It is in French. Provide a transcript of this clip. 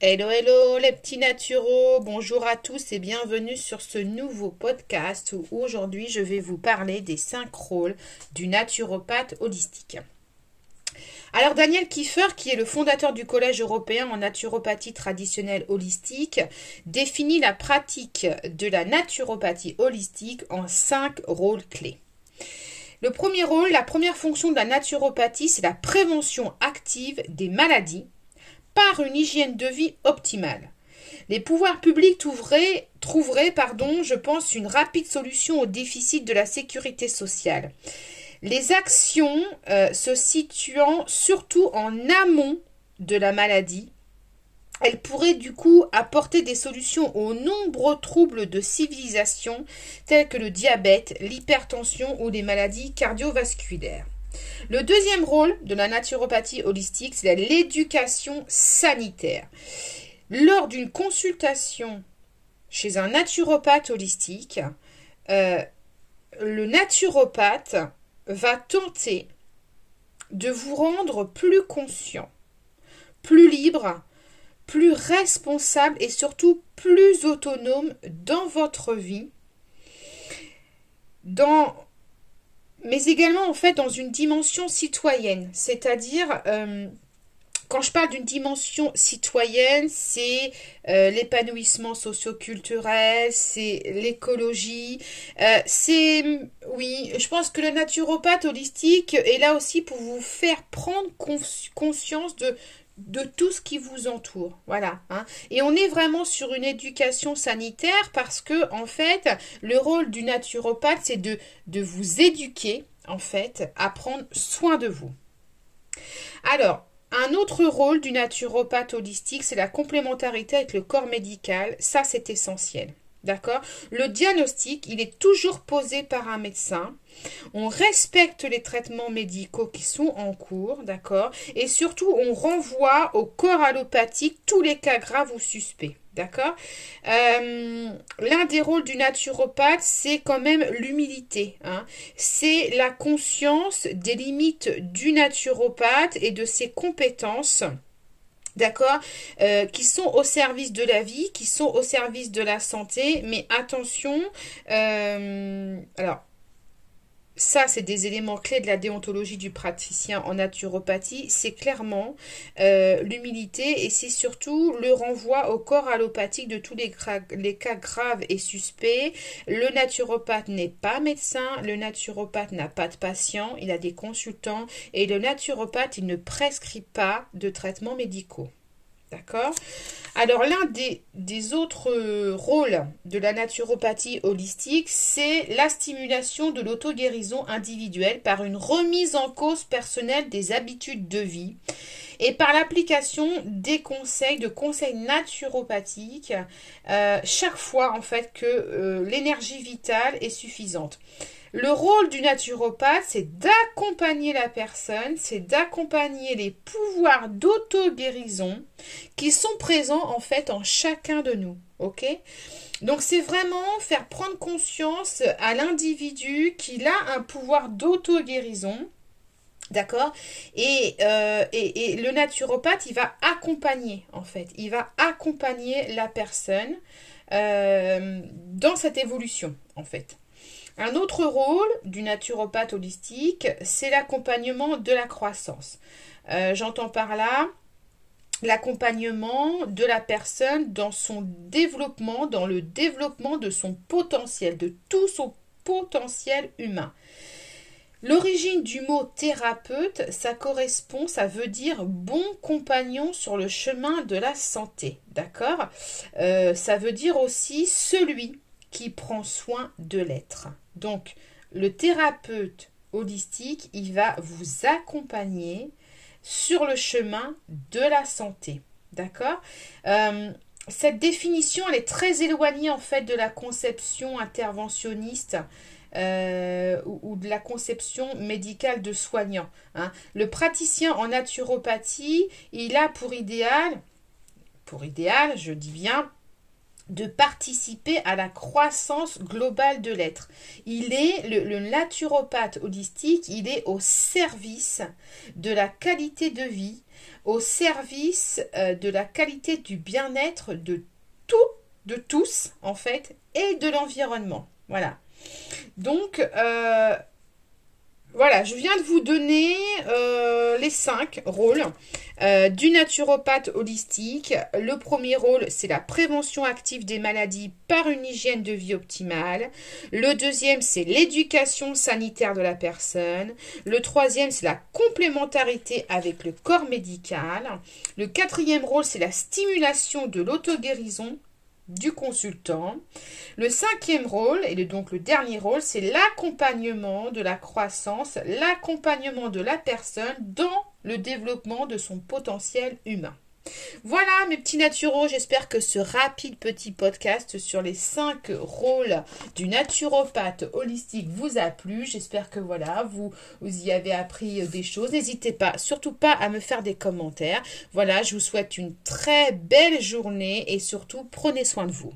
Hello, hello les petits naturaux, bonjour à tous et bienvenue sur ce nouveau podcast où aujourd'hui je vais vous parler des cinq rôles du naturopathe holistique. Alors Daniel Kiefer, qui est le fondateur du Collège européen en naturopathie traditionnelle holistique, définit la pratique de la naturopathie holistique en cinq rôles clés. Le premier rôle, la première fonction de la naturopathie, c'est la prévention active des maladies une hygiène de vie optimale. Les pouvoirs publics trouveraient, pardon, je pense, une rapide solution au déficit de la sécurité sociale. Les actions euh, se situant surtout en amont de la maladie, elles pourraient du coup apporter des solutions aux nombreux troubles de civilisation tels que le diabète, l'hypertension ou les maladies cardiovasculaires. Le deuxième rôle de la naturopathie holistique, c'est l'éducation sanitaire. Lors d'une consultation chez un naturopathe holistique, euh, le naturopathe va tenter de vous rendre plus conscient, plus libre, plus responsable et surtout plus autonome dans votre vie, dans mais également en fait dans une dimension citoyenne, c'est-à-dire euh, quand je parle d'une dimension citoyenne, c'est euh, l'épanouissement socioculturel, c'est l'écologie, euh, c'est oui, je pense que le naturopathe holistique est là aussi pour vous faire prendre conscience de de tout ce qui vous entoure. Voilà. Hein. Et on est vraiment sur une éducation sanitaire parce que, en fait, le rôle du naturopathe, c'est de, de vous éduquer, en fait, à prendre soin de vous. Alors, un autre rôle du naturopathe holistique, c'est la complémentarité avec le corps médical. Ça, c'est essentiel. D'accord? Le diagnostic, il est toujours posé par un médecin. On respecte les traitements médicaux qui sont en cours, d'accord? Et surtout, on renvoie au corps allopathique tous les cas graves ou suspects. D'accord? Euh, L'un des rôles du naturopathe, c'est quand même l'humilité. Hein. C'est la conscience des limites du naturopathe et de ses compétences d'accord, euh, qui sont au service de la vie, qui sont au service de la santé, mais attention, euh, alors ça, c'est des éléments clés de la déontologie du praticien en naturopathie. C'est clairement euh, l'humilité et c'est surtout le renvoi au corps allopathique de tous les, les, cas graves et suspects. Le naturopathe n'est pas médecin, le naturopathe n'a pas de patient, il a des consultants et le naturopathe, il ne prescrit pas de traitements médicaux. D'accord Alors l'un des, autres euh, rôles de la naturopathie holistique, c'est la stimulation de l'auto-guérison individuelle par une remise en cause personnelle des habitudes de vie et par l'application des conseils, de conseils naturopathiques, euh, chaque fois en fait que euh, l'énergie vitale est suffisante. Le rôle du naturopathe, c'est d'accompagner la personne, c'est d'accompagner les pouvoirs d'auto-guérison qui sont présents en fait en chacun de nous. Ok? Donc c'est vraiment faire prendre conscience à l'individu qu'il a un pouvoir d'auto-guérison. D'accord? Et, euh, et, le naturopathe, il va accompagner, en fait. Il va accompagner la personne euh, dans cette évolution, en fait. Un autre rôle du naturopathe holistique, c'est l'accompagnement de la croissance. Euh, j'entends par là l'accompagnement de la personne dans son développement, dans le développement de son potentiel, de tout son potentiel humain. L'origine du mot thérapeute, ça correspond, ça veut dire bon compagnon sur le chemin de la santé, d'accord? Euh, Ça veut dire aussi celui qui prend soin de l'être. Donc, le thérapeute holistique, il va vous accompagner sur le chemin de la santé. D'accord? Euh, Cette définition, elle est très éloignée en fait de la conception interventionniste euh, ou, de la conception médicale de soignant. Hein. Le praticien en naturopathie, il a pour idéal, pour idéal, je dis bien, de participer à la croissance globale de l'être. Il est le, naturopathe holistique, il est au service de la qualité de vie, au service euh, de la qualité du bien-être de tout, de tous en fait, et de l'environnement. Voilà. Donc, euh, voilà, je viens de vous donner euh, les cinq rôles euh, du naturopathe holistique. Le premier rôle, c'est la prévention active des maladies par une hygiène de vie optimale. Le deuxième, c'est l'éducation sanitaire de la personne. Le troisième, c'est la complémentarité avec le corps médical. Le quatrième rôle, c'est la stimulation de l'auto-guérison du consultant. Le cinquième rôle, et donc le dernier rôle, c'est l'accompagnement de la croissance, l'accompagnement de la personne dans le développement de son potentiel humain. Voilà mes petits naturaux, j'espère que ce rapide petit podcast sur les cinq rôles du naturopathe holistique vous a plu. J'espère que voilà, vous, vous y avez appris des choses. N'hésitez pas, surtout pas à me faire des commentaires. Voilà, je vous souhaite une très belle journée et surtout prenez soin de vous.